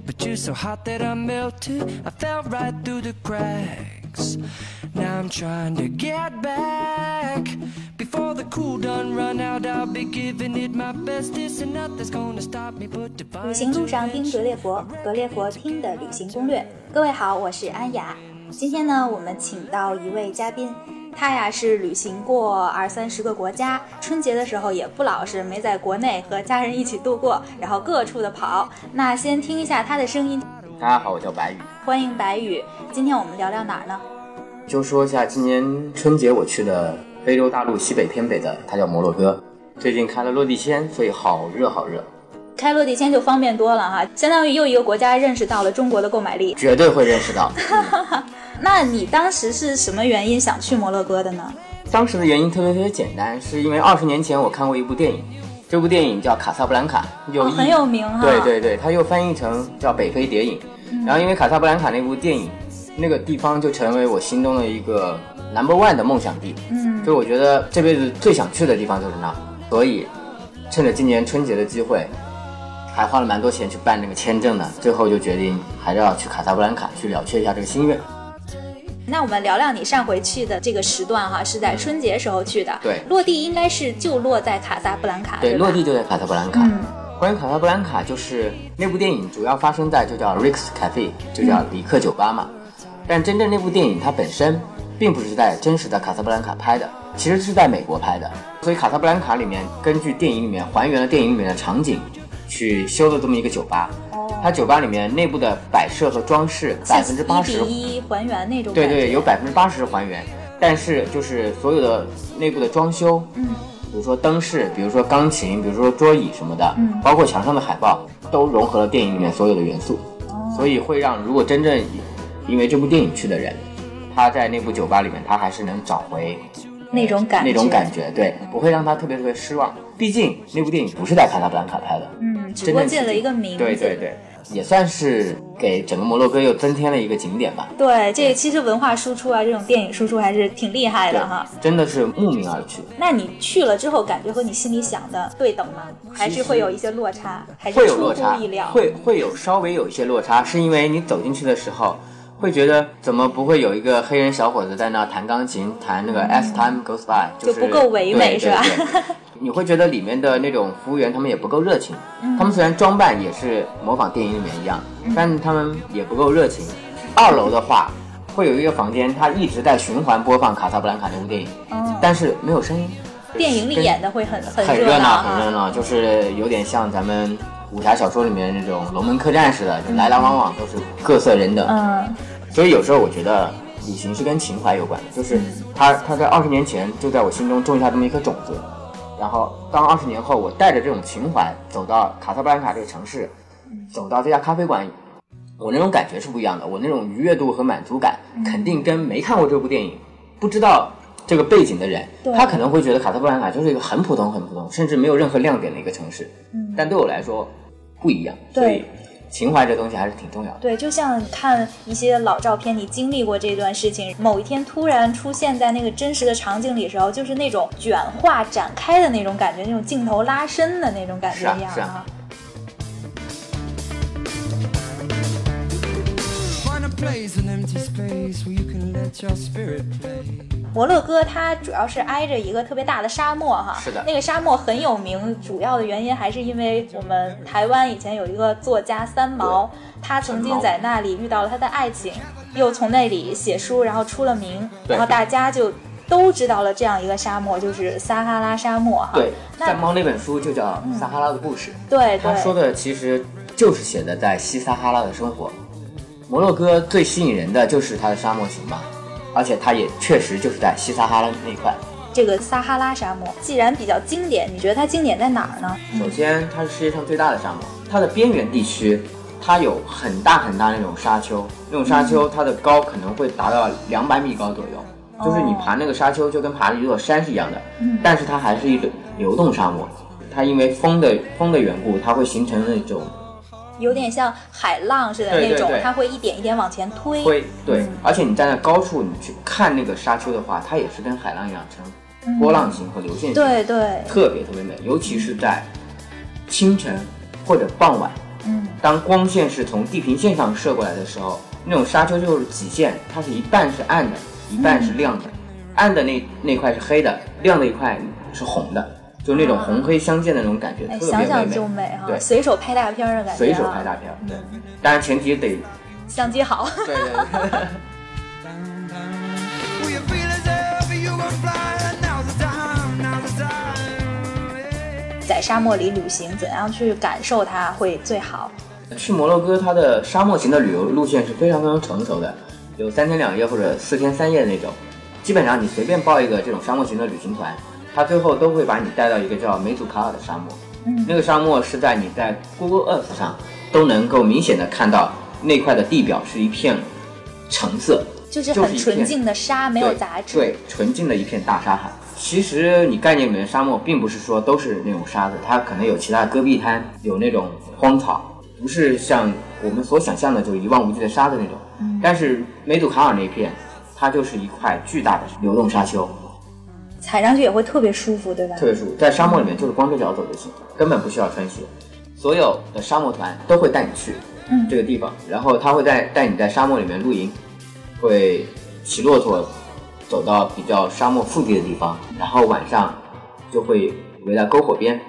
but you're so hot that I melted. I fell right through the cracks. Now I'm trying to get back. Before the cool done run out, I'll be giving it my bestest, and nothing's gonna stop me but 旅.行路上听格列佛，格列佛听的旅行攻略。各位好，我是安雅。今天呢，我们请到一位嘉宾，他呀是旅行过二三十个国家，春节的时候也不老实，没在国内和家人一起度过，然后各处的跑。那先听一下他的声音，大家好，我叫白宇。欢迎白宇。今天我们聊聊哪儿呢？就说一下今年春节我去的非洲大陆西北偏北的，它叫摩洛哥。最近开了落地签，所以好热好热，开落地签就方便多了哈，相当于又一个国家认识到了中国的购买力。绝对会认识到。那你当时是什么原因想去摩洛哥的呢？当时的原因特别特别简单，是因为二十年前我看过一部电影，这部电影叫《卡萨布兰卡》，有哦很有名哈对对对，它又翻译成叫《北非谍影》。然后因为卡萨布兰卡那部电影，那个地方就成为我心中的一个 number one 的梦想地。嗯，就我觉得这辈子最想去的地方就是那儿，所以趁着今年春节的机会，还花了蛮多钱去办那个签证的，最后就决定还是要去卡萨布兰卡去了却一下这个心愿。那我们聊聊你上回去的这个时段哈，是在春节时候去的。对落地应该是就落在卡萨布兰卡，对，吧落地就在卡萨布兰卡。嗯关于卡萨布兰卡，就是那部电影主要发生在就叫 Rick's Cafe，就叫里克酒吧嘛。但真正那部电影它本身并不是在真实的卡萨布兰卡拍的，其实是在美国拍的。所以卡萨布兰卡里面根据电影里面还原了电影里面的场景，去修了这么一个酒吧。哦，它酒吧里面内部的摆设和装饰百分之八十一还原那种。对对，有百分之八十还原，但是就是所有的内部的装修，嗯，比如说灯饰，比如说钢琴，比如说桌椅什么的，嗯包括墙上的海报，都融合了电影里面所有的元素，哦所以会让如果真正因为这部电影去的人，他在那部酒吧里面，他还是能找回那种感觉那种感觉，对，不会让他特别特别失望。毕竟那部电影不是在卡萨布兰卡拍的，嗯，只不过借了一个名字。对对对，也算是给整个摩洛哥又增添了一个景点吧。对这其实文化输出啊，这种电影输出还是挺厉害的哈。真的是慕名而去。那你去了之后，感觉和你心里想的对等吗？还是会有一些落差？还是会有落差意料？，会会有稍微有一些落差，是因为你走进去的时候，会觉得怎么不会有一个黑人小伙子在那弹钢琴，弹那个 As Time Goes By，、嗯就是不够唯美是吧？你会觉得里面的那种服务员他们也不够热情，嗯。他们虽然装扮也是模仿电影里面一样，但他们也不够热情。二楼的话，会有一个房间，它一直在循环播放《卡萨布兰卡》那部电影，哦但是没有声音。电影里演的会很很很热闹，很热闹，就是有点像咱们武侠小说里面那种龙门客栈似的，就来来往往都是各色人等。嗯，所以有时候我觉得旅行是跟情怀有关的，就是他他在二十年前就在我心中种下这么一颗种子，然后当二十年后我带着这种情怀走到卡萨布兰卡这个城市，走到这家咖啡馆。我那种感觉是不一样的，我那种愉悦度和满足感，肯定跟没看过这部电影、不知道这个背景的人，他可能会觉得卡萨布兰卡就是一个很普通、很普通，甚至没有任何亮点的一个城市。嗯但对我来说不一样，对所以情怀这东西还是挺重要的。对，就像看一些老照片，你经历过这段事情，某一天突然出现在那个真实的场景里的时候，就是那种卷化展开的那种感觉，那种镜头拉伸的那种感觉一样是啊 Find a place, an empty space where you can let your spirit play. 摩洛哥它主要是挨着一个特别大的沙漠哈，是的。那个沙漠很有名，主要的原因还是因为我们台湾以前有一个作家三毛，他曾经在那里遇到了他的爱情，又从那里写书，然后出了名，然后大家就都知道了这样一个沙漠，就是撒哈拉沙漠哈。对，三毛那本书就叫《撒哈拉的故事》，对他说，的其实就是写的在西撒哈拉的生活。摩洛哥最吸引人的就是它的沙漠型嘛，而且它也确实就是在西撒哈拉那一块。这个撒哈拉沙漠既然比较经典，你觉得它经典在哪儿呢？首先，它是世界上最大的沙漠，它的边缘地区，它有很大很大那种沙丘，那种沙丘它的高可能会达到两百米高左右，就是你爬那个沙丘就跟爬一座山是一样的，但是它还是一种流动沙漠，它因为风的风的缘故，它会形成那种有点像海浪似的那种，对。对对它会一点一点往前推。会，对。嗯，而且你站在高处，你去看那个沙丘的话，它也是跟海浪一样呈波浪形和流线型，嗯对对，特别特别美，尤其是在清晨或者傍晚，嗯，当光线是从地平线上射过来的时候，那种沙丘就是极限，它是一半是暗的，一半是亮的，暗的那那块是黑的，亮的一块是红的，就那种红黑相间的那种感觉，哎，特别想想美就美哈，对随手拍大片儿的感觉、啊，随手拍大片儿，对，当然前提得相机好。对对对。在沙漠里旅行，怎样去感受它会最好？去摩洛哥，它的沙漠型的旅游路线是非常非常成熟的，有三天两夜或者四天三夜的那种。基本上你随便报一个这种沙漠型的旅行团，它最后都会把你带到一个叫梅祖卡尔的沙漠。嗯那个沙漠是在你在 Google Earth 上都能够明显的看到那块的地表是一片橙色，就是很纯净的沙，没有杂质。对，纯净的一片大沙海。其实你概念里面的沙漠，并不是说都是那种沙子，它可能有其他的戈壁滩，有那种荒草，不是像我们所想象的就一望无际的沙子那种。嗯但是梅祖卡尔那片，它就是一块巨大的流动沙丘，踩上去也会特别舒服，对吧？特别舒服。在沙漠里面就是光着脚走就行，根本不需要穿鞋。所有的沙漠团都会带你去嗯这个地方，然后他会带带你在沙漠里面露营，会骑骆驼走到比较沙漠腹地的地方，然后晚上就会围在篝火边。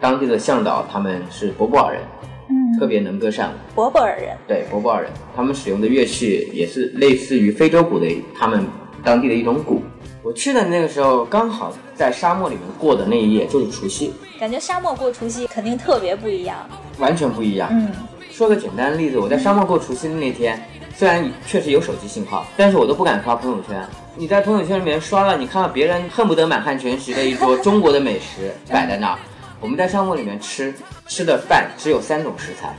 当地的向导他们是博布尔人，嗯，特别能歌善舞。博博尔人，对，博布尔人，他们使用的乐器也是类似于非洲鼓的他们当地的一种鼓。我去的那个时候，刚好在沙漠里面过的那一夜就是除夕，感觉沙漠过除夕肯定特别不一样。完全不一样。嗯，说个简单的例子，我在沙漠过除夕的那天，虽然确实有手机信号，但是我都不敢发朋友圈。你在朋友圈里面刷了，你看到别人恨不得满汉全席的一桌 中国的美食摆在那儿，我们在沙漠里面吃吃的饭只有三种食材：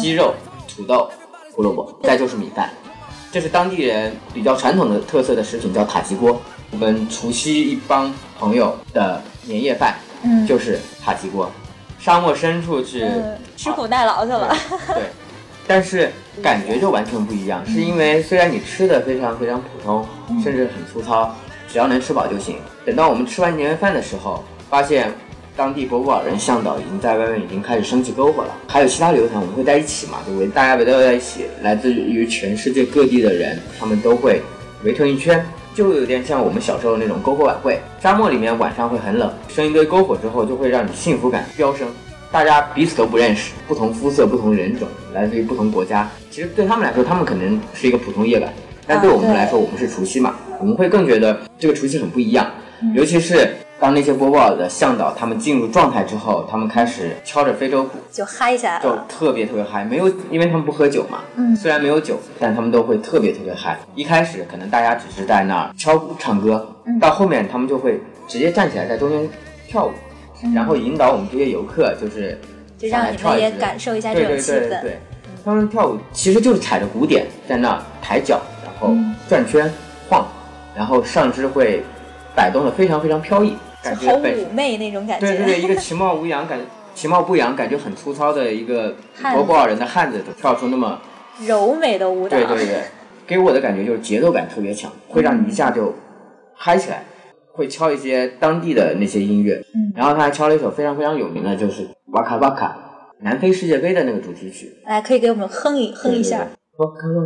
鸡肉、土豆、胡萝卜，再就是米饭。这是当地人比较传统的特色的食品，叫塔吉锅。我们除夕一帮朋友的年夜饭，嗯就是塔吉锅。沙漠深处去、嗯，吃苦耐劳去了。对，但是感觉就完全不一样，是因为虽然你吃的非常非常普通，甚至很粗糙，只要能吃饱就行。等到我们吃完年夜饭的时候，发现当地博布尔人向导已经在外面已经开始升起篝火了，还有其他旅游团，我们会在一起嘛，就围大家围到在一起，来自于全世界各地的人，他们都会围成一圈。就会有点像我们小时候那种篝火晚会，沙漠里面晚上会很冷，生一堆篝火之后，就会让你幸福感飙升。大家彼此都不认识，不同肤色、不同人种，来自于不同国家。其实对他们来说，他们可能是一个普通夜晚，但对我们来说，我们是除夕嘛，我们会更觉得这个除夕很不一样。尤其是当那些波波尔的向导他们进入状态之后，他们开始敲着非洲鼓，就嗨起来了就。特别特别嗨，没有，因为他们不喝酒嘛，嗯虽然没有酒，但他们都会特别特别嗨。一开始可能大家只是在那儿敲鼓唱歌，嗯到后面他们就会直接站起来在中间跳舞，然后引导我们这些游客，就是嗯就上让你们也感受一下这对对种气氛。对对，他们跳舞其实就是踩着鼓点在那儿抬脚，然后嗯转圈晃，然后上肢会摆动的非常非常飘逸，感觉很妩媚那种感觉。对对对，一个其貌无扬感其貌不扬，感觉很粗糙的一个汉子博博尔人的汉子，就跳出那么柔美的舞蹈。对对 对，给我的感觉就是节奏感特别强，会让你一下就嗨起来。会敲一些当地的那些音乐，嗯然后他还敲了一首非常非常有名的，就是《哇卡哇卡》南非世界杯的那个主题曲，来，可以给我们哼一哼一下。哇卡哇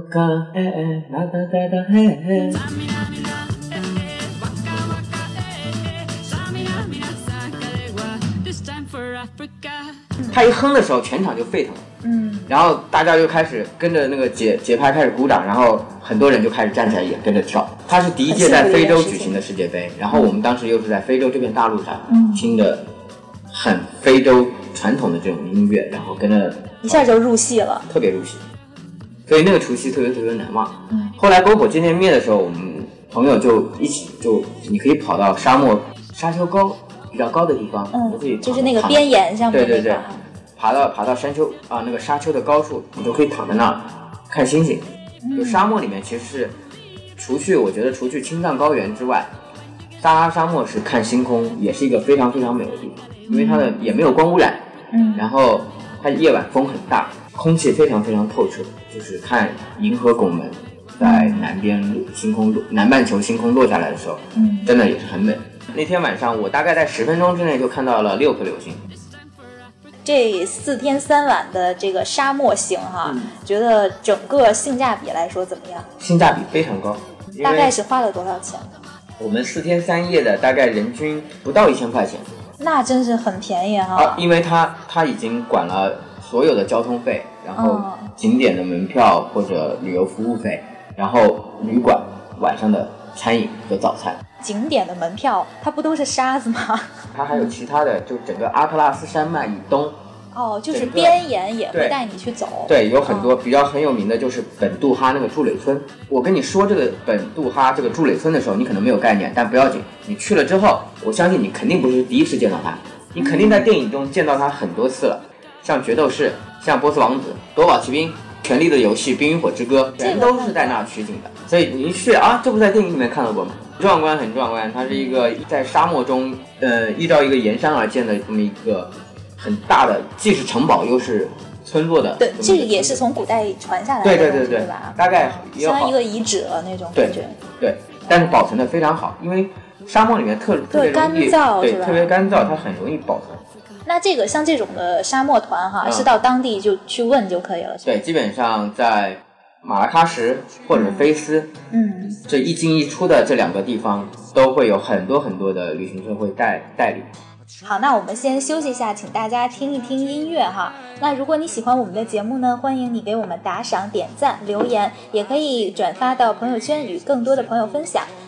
他一哼的时候，全场就沸腾了。嗯，然后大家就开始跟着那个节节拍开始鼓掌，然后很多人就开始站起来也跟着跳。它是第一届在非洲举行的世界杯，然后我们当时又是在非洲这片大陆上，嗯听的很非洲传统的这种音乐，然后跟着一下就入戏了。特别入戏，所以那个除夕特别特别难忘。嗯后来篝火渐渐灭的时候，我们朋友就一起就你可以跑到沙漠沙丘高比较高的地方，你就可以嗯，就是那个边沿上面对对对爬到爬到山丘啊那个沙丘的高处，你都可以躺在那儿看星星。就沙漠里面其实是，除去我觉得除去青藏高原之外，撒哈拉沙漠是看星空也是一个非常非常美的地方，因为它的也没有光污染，嗯然后它夜晚风很大，空气非常非常透彻，就是看银河拱门在南边落星空落南半球星空落下来的时候，嗯真的也是很美。那天晚上我大概在十分钟之内就看到了六颗流星。这四天三晚的这个沙漠行哈，嗯觉得整个性价比来说怎么样？性价比非常高。大概是花了多少钱？我们四天三夜的大概人均不到一千块钱那真是很便宜啊哈，。因为它他已经管了所有的交通费，然后哦景点的门票或者旅游服务费，然后旅馆晚上的餐饮和早餐。景点的门票它不都是沙子吗？它还有其他的，就整个阿特拉斯山脉以东，哦，就是边沿也会带你去走。对，有很多哦比较很有名的，就是本杜哈那个筑垒村。我跟你说这个本杜哈这个筑垒村的时候，你可能没有概念，但不要紧，你去了之后，我相信你肯定不是第一次见到它，你肯定在电影中见到它很多次了，像角斗士，像波斯王子、夺宝奇兵。权力的游戏、冰与火之歌，这个全都是在那儿取景的，所以你一去啊，这不在电影里面看到过吗？壮观，很壮观。它是一个在沙漠中，呃，依照一个岩山而建的这么一个很大的，既是城堡又是村落的对这个也是从古代传下来的对对对对吧？大概也有像好一个遗址了那种感觉。对，但是保存的非常好，因为沙漠里面特特别容易干燥对特别干燥，它很容易保存。那这个像这种的沙漠团哈，嗯是到当地就去问就可以了？对，基本上在马拉喀什或者菲斯、嗯，这一进一出的这两个地方，都会有很多很多的旅行社会代代理。好，那我们先休息一下，请大家听一听音乐哈。那如果你喜欢我们的节目呢，欢迎你给我们打赏、点赞、留言，也可以转发到朋友圈与更多的朋友分享。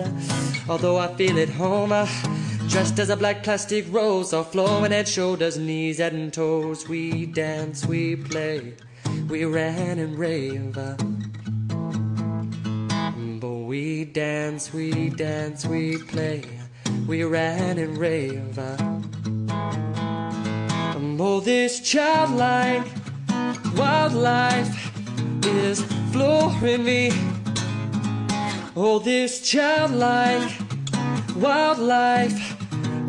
Uh, Although I feel at home. Uh, Dressed as a black plastic rose, all flowing at shoulders, knees, and toes. We dance, we play, we ran and rave. But we dance, we dance, we play, we ran and rave. Oh, this childlike wildlife is flooring me. Oh, this childlike wildlife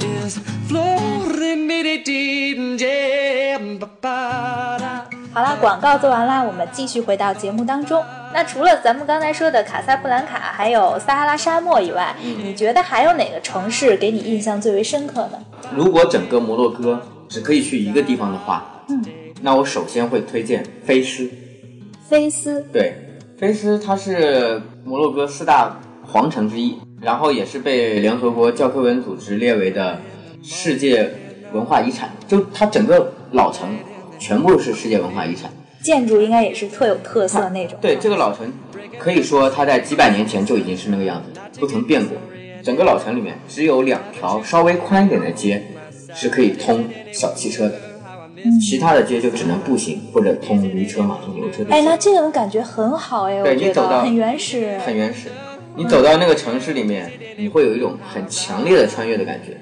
is me deep, yeah. ba-ba-da. 好啦，广告做完啦，我们继续回到节目当中。那除了咱们刚才说的卡萨布兰卡，还有撒哈拉沙漠以外，你觉得还有哪个城市给你印象最为深刻呢？如果整个摩洛哥只可以去一个地方的话，嗯，那我首先会推荐菲斯。菲斯，对，菲斯它是摩洛哥四大皇城之一，然后也是被联合国教科文组织列为的世界文化遗产。就它整个老城全部是世界文化遗产。建筑应该也是特有特色那种。对，这个老城可以说它在几百年前就已经是那个样子，不曾变过。整个老城里面只有两条稍微宽一点的街是可以通小汽车的，其他的街就只能步行或者通驴车、马车、牛车这哎，那。这种感觉很好哎，对你走到得很原始。很原始。你走到那个城市里面，你会有一种很强烈的穿越的感觉。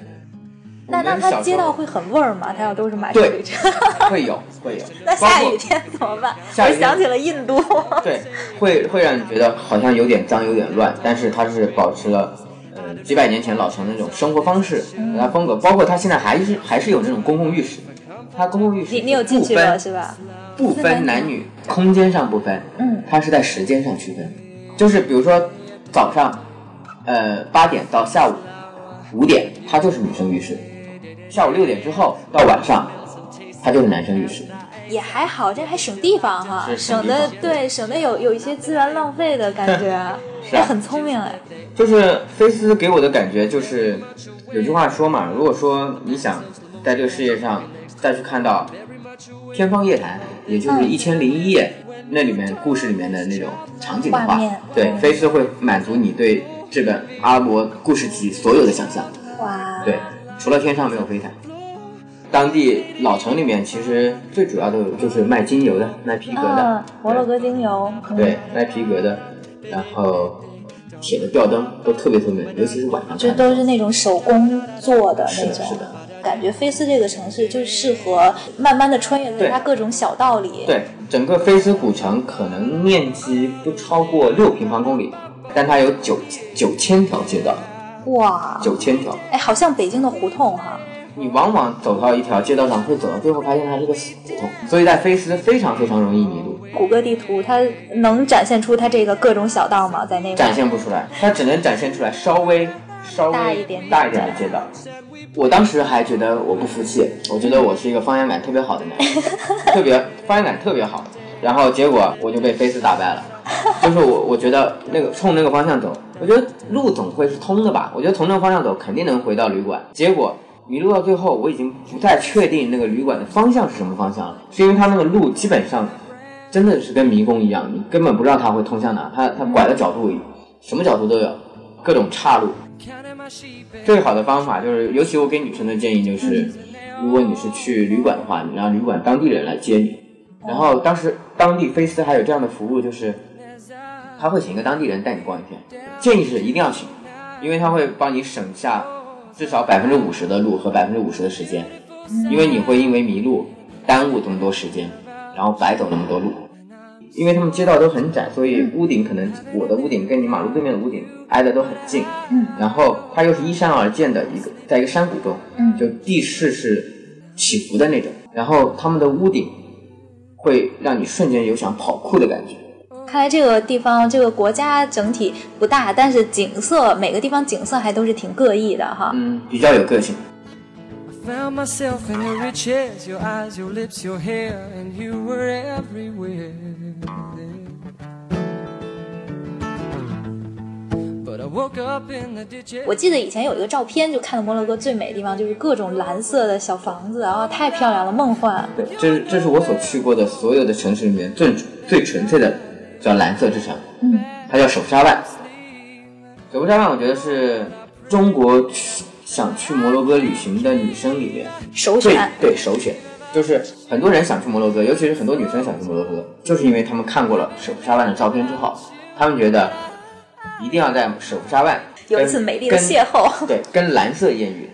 那那它街道会很味儿吗？它要都是马车对驴车，会有会有，那下雨天怎么办？我想起了印度。对，会会让你觉得好像有点脏、有点乱，但是它是保持了呃几百年前老城的那种生活方式、它风格，包括它现在还是还是有那种公共浴室，它公共浴室你你有进去了是吧？不分男女，空间上不分，嗯它是在时间上区分，就是比如说早上，呃八点到下午五点，它就是女生浴室，下午六点之后到晚上，它就是男生浴室。也还好，这还省地方哈，省省的对省得有有一些资源浪费的感觉，是啊哎很聪明哎。就是菲斯给我的感觉就是，有句话说嘛，如果说你想在这个世界上再去看到天方夜谭，也就是嗯一千零一夜那里面故事里面的那种场景的话对嗯，菲斯会满足你对这本阿拉伯故事集所有的想象。哇，对，除了天上没有飞毯。当地老城里面其实最主要的就是卖精油的，卖皮革的，嗯，摩洛哥精油，嗯对，卖皮革的，然后铁的吊灯都特别特别，尤其是晚上看。这都是那种手工做的是的。是的，感觉菲斯这个城市就适合慢慢的穿越在它各种小道里。对，整个菲斯古城可能面积不超过六平方公里，但它有九九千条街道，哇，九千条。哎，好像北京的胡同哈。你往往走到一条街道上，会走到最后发现它是个死胡同，所以在菲斯非常非常容易迷路，谷歌地图它能展现出它这个各种小道吗？在那展？现不出来，它只能展现出来稍微稍微大一点点大一点的街道。我当时还觉得我不服气，我觉得我是一个方向感特别好的男人，特别方向感特别好，然后结果我就被菲斯打败了。就是我，我觉得那个冲那个方向走，我觉得路总会是通的吧？我觉得从那个方向走肯定能回到旅馆。结果迷路到最后，我已经不太确定那个旅馆的方向是什么方向了，是因为它那个路基本上真的是跟迷宫一样，你根本不知道它会通向哪，它它拐的角度什么角度都有，各种岔路。最好的方法就是，尤其我给女生的建议就是，如果你是去旅馆的话，你让旅馆当地人来接你。然后当时当地菲斯还有这样的服务，就是他会请一个当地人带你逛一天，建议是一定要请，因为他会帮你省下至少百分之五十的路和百分之五十的时间，因为你会因为迷路耽误这么多时间，然后白走那么多路。因为他们街道都很窄，所以屋顶可能我的屋顶跟你马路对面的屋顶挨得都很近。嗯，然后它又是依山而建的一个，在一个山谷中，嗯就地势是起伏的那种。然后他们的屋顶会让你瞬间有想跑酷的感觉。看来这个地方这个国家整体不大，但是景色每个地方景色还都是挺各异的哈。嗯，比较有个性。Found myself in your rich hairs, your eyes, your lips, your hair, and you were everywhere. But I woke up in the ditch. 我记得以前有一个照片，就看到摩洛哥最美的地方就是各种蓝色的小房子，啊，太漂亮了，梦幻。对，这是这是我所去过的所有的城市里面最最纯粹的，叫蓝色之城。嗯，它叫首沙万。首沙万，我觉得是中国去想去摩洛哥旅行的女生里面首选。对首选，就是很多人想去摩洛哥，尤其是很多女生想去摩洛哥，就是因为他们看过了舍夫沙万的照片之后，他们觉得一定要在舍夫沙万有一次美丽的邂逅，对，跟蓝色艳遇，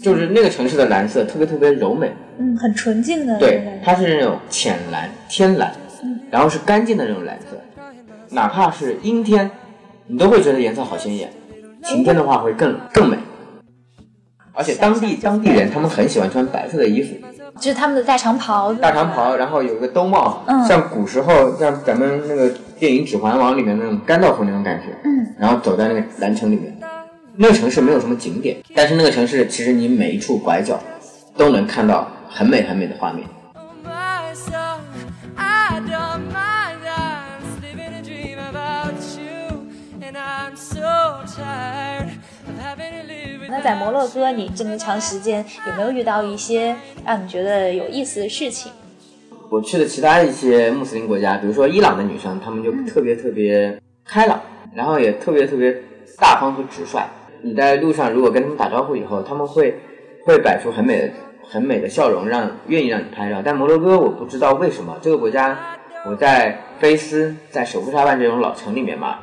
就是那个城市的蓝色特别特别柔美，嗯，很纯净的对。它是那种浅蓝、天蓝，然后是干净的那种蓝色，哪怕是阴天，你都会觉得颜色好鲜艳。晴天的话会更更美，而且当地当地人他们很喜欢穿白色的衣服，就是他们的大长袍，大长袍，然后有一个兜帽，嗯。像古时候像咱们那个电影《指环王》里面那种甘道夫那种感觉，嗯，然后走在那个蓝城里面，那个城市没有什么景点，但是那个城市其实你每一处拐角都能看到很美很美的画面。myself. 那在摩洛哥，你这么长时间，有没有遇到一些让你觉得有意思的事情？我去的其他一些穆斯林国家，比如说伊朗的女生，她们就特别特别开朗，然后也特别特别大方和直率。你在路上如果跟他们打招呼以后，他们会会摆出很美的很美的笑容，让愿意让你拍照。但摩洛哥我不知道为什么这个国家，我在菲斯在首府沙万这种老城里面嘛，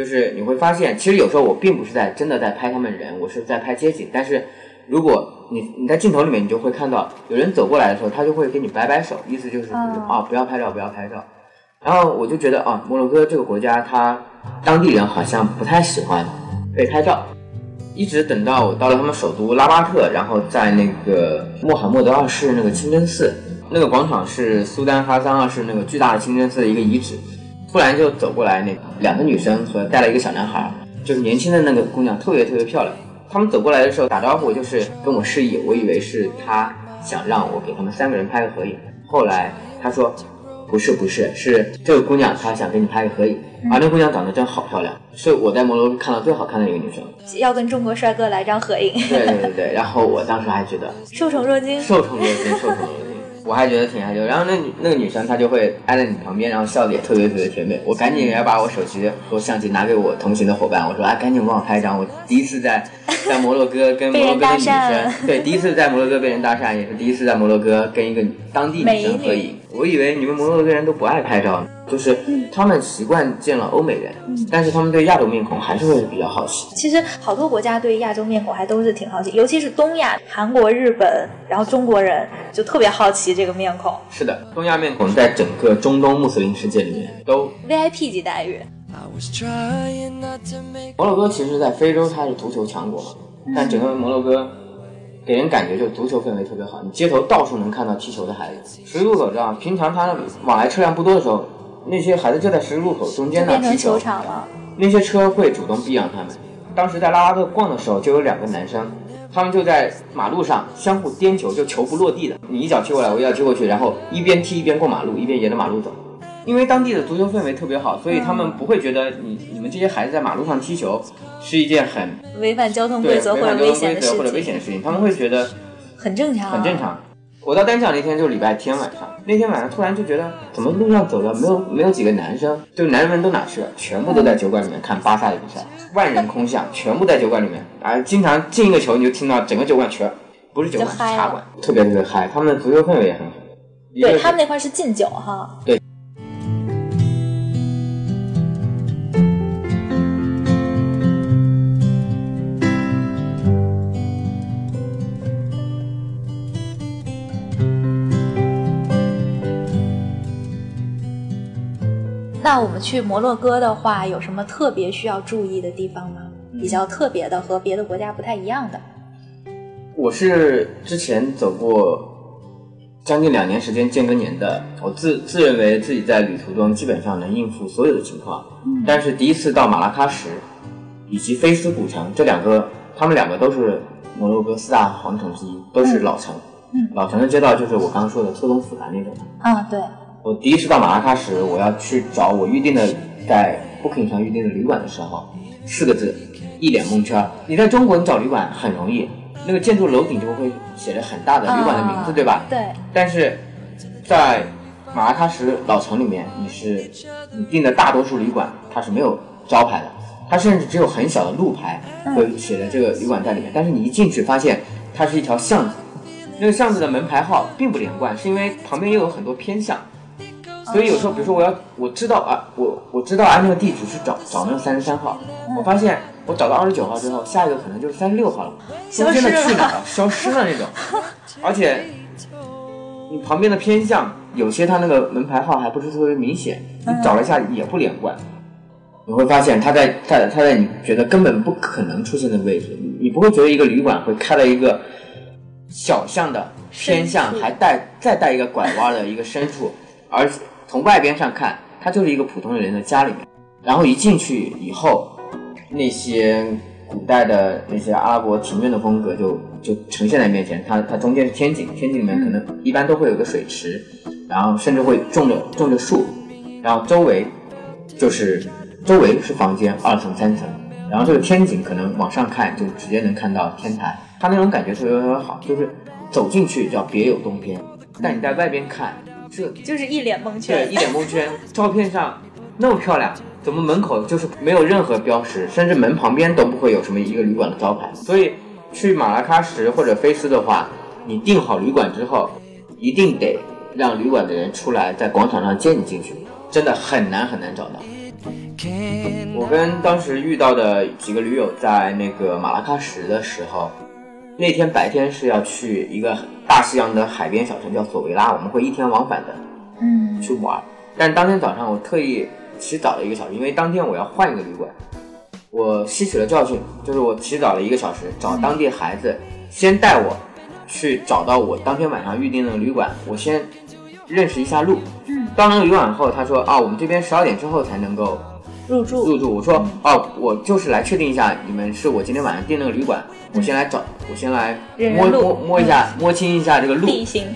就是你会发现，其实有时候我并不是在真的在拍他们人，我是在拍街景。但是如果你你在镜头里面，你就会看到有人走过来的时候，他就会给你摆摆手，意思就是、哦啊不要拍照，不要拍照。然后我就觉得啊，摩洛哥这个国家，他当地人好像不太喜欢被拍照。一直等到我到了他们首都拉巴特，然后在那个穆罕默德二世那个清真寺，那个广场是苏丹哈桑二世那个巨大的清真寺的一个遗址。突然就走过来那两个女生和带了一个小男孩，就是年轻的那个姑娘特别特别漂亮。他们走过来的时候打招呼，就是跟我示意，我以为是他想让我给他们三个人拍个合影。后来他说不是不是，是这个姑娘她想跟你拍个合影。啊，那姑娘长得真好漂亮，是我在摩洛哥看到最好看的一个女生。要跟中国帅哥来张合影，对对对对，然后我当时还觉得受宠若惊。受宠若惊，受宠若惊，我还觉得挺害羞。然后那女那个女生她就会挨在你旁边，然后笑的也特别特别甜美。我赶紧要把我手机和相机拿给我同行的伙伴，我说啊，赶紧帮我拍一张。我第一次在 在摩洛哥跟摩洛哥的女生，对，第一次在摩洛哥被人搭讪，也是第一次在摩洛哥跟一个当地女生合影。我以为你们摩洛哥人都不爱拍照，就是他们习惯见了欧美人，但是他们对亚洲面孔还是会比较好奇。其实好多国家对亚洲面孔还都是挺好奇，尤其是东亚，韩国、日本，然后中国人就特别好奇这个面孔是的，东亚面孔在整个中东穆斯林世界里面都。，VIP 级待遇。摩洛哥其实在非洲它是足球强国嘛，但整个摩洛哥给人感觉就是足球氛围特别好，你街头到处能看到踢球的孩子。十字路口上，平常它往来车辆不多的时候，那些孩子就在十字路口中间就变成那踢球球，场了，那些车会主动避让他们。当时在拉拉队逛的时候，就有两个男生，他们就在马路上相互颠球，就球不落地的，你一脚踢过来，我一脚踢过去，然后一边踢一边过马路，一边沿着马路走。因为当地的足球氛围特别好，所以他们不会觉得你你们这些孩子在马路上踢球是一件很违反交通规则或者危险的事情，他们会觉得很正常，很正。常。我到单场那天就是礼拜天晚上，那天晚上突然就觉得，怎么路上走的没有没有几个男生，就是男人们都哪去了？全部都在酒馆里面看巴萨的比赛，万人空巷，全部在酒馆里面，啊，经常进一个球你就听到整个酒馆全不是酒馆是茶馆，特别特别嗨，他们的足球氛围也很好。对他们那块是禁酒哈，那我们去摩洛哥的话，有什么特别需要注意的地方吗？比较特别的和别的国家不太一样的。我是之前走过将近两年时间间隔年的，我自自认为自己在旅途中基本上能应付所有的情况，但是第一次到马拉喀什以及菲斯古城这两个，他们两个都是摩洛哥四大皇城之一，都是老城。嗯老城的街道就是我刚刚说的错综复杂那种。啊，对，我第一次到马拉喀什，我要去找我预定的在 Booking 上预定的旅馆的时候，四个字，一脸蒙圈。你在中国你找旅馆很容易，那个建筑楼顶就会写着很大的旅馆的名字，啊对吧？对，但是在马拉喀什老城里面，你是你订的大多数旅馆它是没有招牌的，它甚至只有很小的路牌会写着这个旅馆在里面。但是你一进去发现它是一条巷子，那个巷子的门牌号并不连贯，是因为旁边又有很多偏巷。所以有时候，比如说我要我知道啊，我我知道按那个地址去找找那个三十三号，我发现我找到二十九号之后，下一个可能就是三十六号了，中间的去哪儿了？消失了那种，而且你旁边的偏向有些它那个门牌号还不是特别明显，你找了一下也不连贯。你会发现它在它它在你觉得根本不可能出现的位置，你你不会觉得一个旅馆会开了一个小巷的偏向，还带再带一个拐弯的一个深处，而从外边上看，它就是一个普通人的家里面。然后一进去以后，那些古代的那些阿拉伯庭院的风格就就呈现在面前。它它中间是天井，天井里面可能一般都会有个水池，然后甚至会种着种着树，然后周围就是周围是房间，二层三层，然后这个天井可能往上看就直接能看到天台，它那种感觉特别特别好，就是走进去叫别有洞天，但你在外边看这就是一脸蒙圈对，圈一。脸蒙圈。照片上那么漂亮，怎么门口就是没有任何标识，甚至门旁边都不会有什么一个旅馆的招牌？所以去马拉喀什或者菲斯的话，你订好旅馆之后，一定得让旅馆的人出来在广场上接你进去，真的很难很难找到。我跟当时遇到的几个驴友在那个马拉喀什的时候，那天白天是要去一个大西洋的海边小城叫索维拉，我们会一天往返的嗯，去玩。但当天早上我特意起早了一个小时，因为当天我要换一个旅馆。我吸取了教训，就是我起早了一个小时，找当地孩子先带我去找到我当天晚上预定的旅馆，我先认识一下路。嗯，到那个旅馆后，他说啊，我们这边十二点之后才能够入住入住。我说哦，我就是来确定一下你们是我今天晚上订那个旅馆，我先来找，我先来摸认认路摸摸一下，摸清一下这个路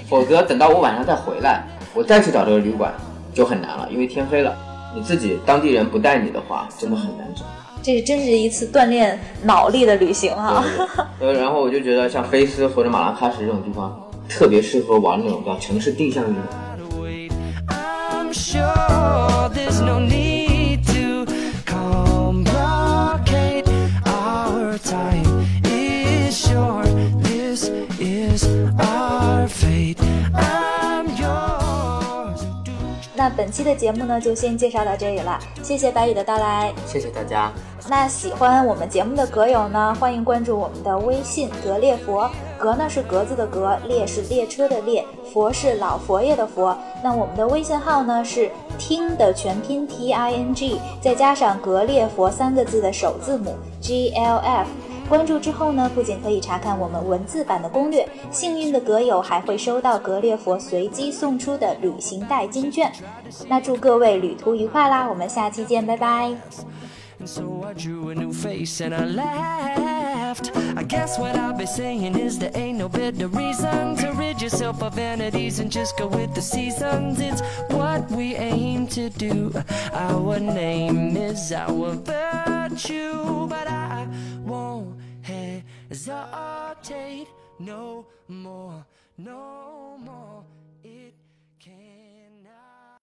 否则等到我晚上再回来，我再去找这个旅馆就很难了，因为天黑了。你自己当地人不带你的话，真的很难找。这真是一次锻炼脑力的旅行啊！呃，然后我就觉得像菲斯或者马拉喀什这种地方，特别适合玩那种叫城市定向运动。本期的节目呢，就先介绍到这里了，谢谢白宇的到来。谢谢大家。那喜欢我们节目的格友呢，欢迎关注我们的微信“格列佛”，格呢是格子的格，列是列车的列，佛是老佛爷的佛。那我们的微信号呢是听的全拼 T I N G，再加上格列佛三个字的首字母 G L F。关注之后呢，不仅可以查看我们文字版的攻略，幸运的格友还会收到格列佛随机送出的旅行袋金券。那祝各位旅途愉快啦，我们下期见，拜拜。And so I drew a new face and I laughed. I guess what I'll be saying is there ain't no better reason to rid yourself of vanities and just go with the seasons. It's what we aim to do. Our name is our virtue, but I hesitate no more, no more.